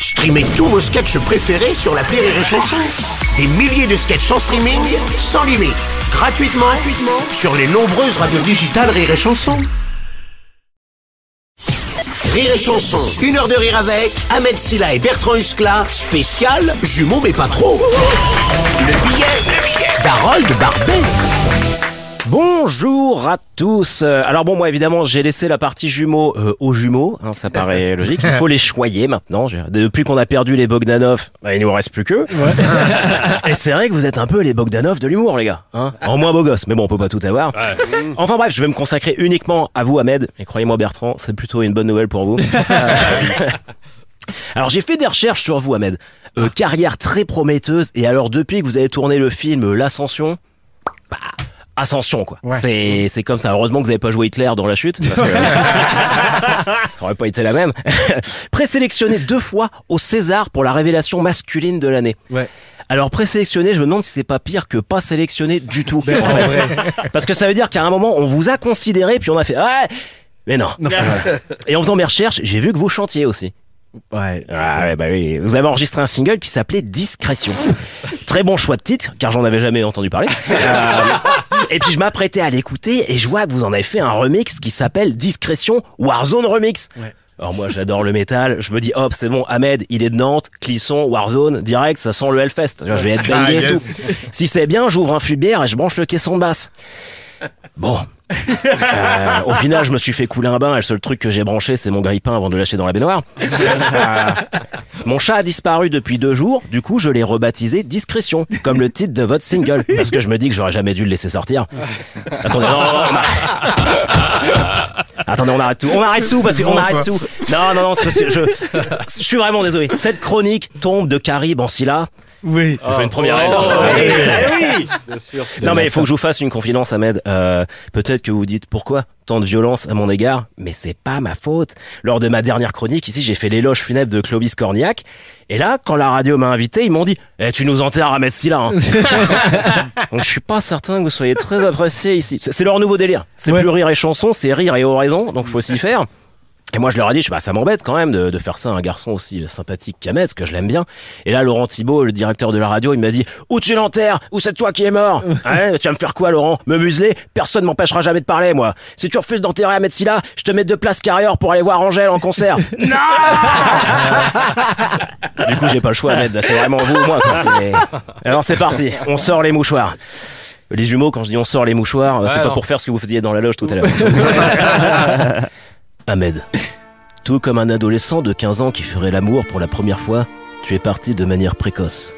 Streamez tous vos sketchs préférés sur la Rire et Chanson. Des milliers de sketchs en streaming, sans limite, gratuitement, gratuitement sur les nombreuses radios digitales Rire et Chanson. Rire et Chanson, une heure de rire avec Ahmed Silla et Bertrand Huskla, spécial jumeaux mais pas trop. Le billet, le billet d'Harold Barbet. Bonjour à tous. Euh, Alors bon, moi évidemment, j'ai laissé la partie jumeaux euh, aux jumeaux. hein, ça paraît logique. Il faut les choyer maintenant. Depuis qu'on a perdu les Bogdanov, bah, il nous reste plus que. Et c'est vrai que vous êtes un peu les Bogdanov de l'humour, les gars. Hein en moins beau gosse, mais bon, on peut pas tout avoir. Enfin bref, je vais me consacrer uniquement à vous, Ahmed. Et croyez-moi, Bertrand, c'est plutôt une bonne nouvelle pour vous. Alors j'ai fait des recherches sur vous, Ahmed. Euh, carrière très prometteuse. Et alors depuis que vous avez tourné le film L'Ascension, bah, Ascension quoi. C'est c'est comme ça. Heureusement que vous avez pas joué Hitler dans la chute. Parce que... ça aurait pas été la même. Présélectionné deux fois au César pour la révélation masculine de l'année. Ouais. Alors présélectionné, je me demande si c'est pas pire que pas sélectionné du tout. en fait. Parce que ça veut dire qu'à un moment on vous a considéré puis on a fait ouais, mais non. Et en faisant mes recherches, j'ai vu que vous chantiez aussi. Ouais. Ah ouais, bah oui. Vous avez enregistré un single qui s'appelait Discrétion. Très bon choix de titre, car j'en avais jamais entendu parler. Euh, et puis je m'apprêtais à l'écouter et je vois que vous en avez fait un remix qui s'appelle Discrétion Warzone Remix. Ouais. Alors moi j'adore le métal, je me dis hop c'est bon Ahmed il est de Nantes, Clisson, Warzone, direct ça sent le Hellfest, je vais être bangé et tout. Si c'est bien j'ouvre un fubière et je branche le caisson de basse. Bon. Euh, au final, je me suis fait couler un bain et le seul truc que j'ai branché, c'est mon grille-pain avant de le lâcher dans la baignoire. Euh, mon chat a disparu depuis deux jours, du coup, je l'ai rebaptisé Discrétion, comme le titre de votre single, parce que je me dis que j'aurais jamais dû le laisser sortir. Attendez, non, non, non, on arrête. Attendez, on arrête tout. On arrête tout parce qu'on arrête tout. Non, non, non, je suis vraiment désolé. Cette chronique tombe de Carib en Scylla. Oui. Je fais une première règle. Eh oui. Non mais il faut que je vous fasse une confidence Ahmed. Euh, Peut-être que vous dites pourquoi tant de violence à mon égard, mais c'est pas ma faute. Lors de ma dernière chronique ici, j'ai fait l'éloge funèbre de Clovis Cornillac. Et là, quand la radio m'a invité, ils m'ont dit eh, tu nous enterres Ahmed Silla. Hein. Donc je suis pas certain que vous soyez très apprécié ici. C'est c'est leur nouveau délire. C'est Ouais. plus rire et chanson, c'est rire et oraison. Donc faut s'y faire. Et moi, je leur ai dit, je sais pas, ça m'embête quand même de, de faire ça à un garçon aussi euh, sympathique qu'Ahmed, parce que je l'aime bien. Et là, Laurent Thibault, le directeur de la radio, il m'a dit, où tu l'enterres? Ou c'est toi qui es mort? Hein, Tu vas me faire quoi, Laurent? Me museler? Personne m'empêchera jamais de parler, moi. Si tu refuses d'enterrer Ahmed Silla, je te mets deux places carrière pour aller voir Angèle en concert. non Du coup, j'ai pas le choix, Ahmed. C'est vraiment vous ou moi, quoi. Alors, c'est parti. On sort les mouchoirs. Les jumeaux, quand je dis on sort les mouchoirs, euh, c'est pas pour faire ce que vous faisiez dans la loge tout à l'heure. Ahmed, tout comme un adolescent de 15 ans qui ferait l'amour pour la première fois, tu es parti de manière précoce.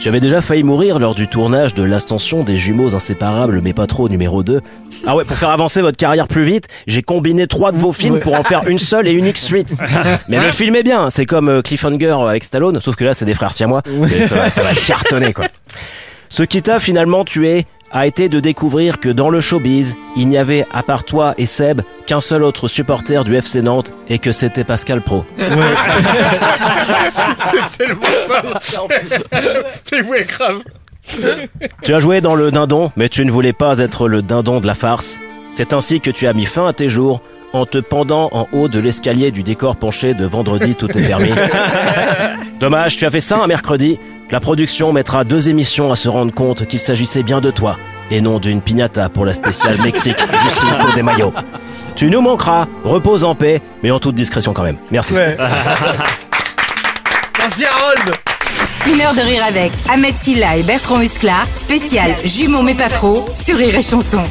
Tu avais déjà failli mourir lors du tournage de l'ascension des jumeaux inséparables mais pas trop numéro 2. Ah ouais, pour faire avancer votre carrière plus vite, j'ai combiné trois de vos films pour en faire une seule et unique suite. Mais le film est bien, c'est comme euh, Cliffhanger avec Stallone, sauf que là c'est des frères siamois. Et ça, va- ça va cartonner quoi. Ce qui t'a finalement tué a été de découvrir que dans le showbiz, il n'y avait, à part toi et Seb, qu'un seul autre supporter du FC Nantes et que c'était Pascal Pro. C'est ouais, grave. Tu as joué dans le dindon, mais tu ne voulais pas être le dindon de la farce. C'est ainsi que tu as mis fin à tes jours en te pendant en haut de l'escalier du décor penché de vendredi tout est permis. Dommage, tu as fait ça un mercredi. La production mettra deux émissions à se rendre compte qu'il s'agissait bien de toi et non d'une piñata pour la spéciale Mexique du Cinco des Mayo. Tu nous manqueras, repose en paix, mais en toute discrétion quand même. Merci. Ouais. Merci Harold. Une heure de rire avec Ahmed Silla et Bertrand Muscla, spécial jumeaux mais pas trop, sur Rire et Chanson.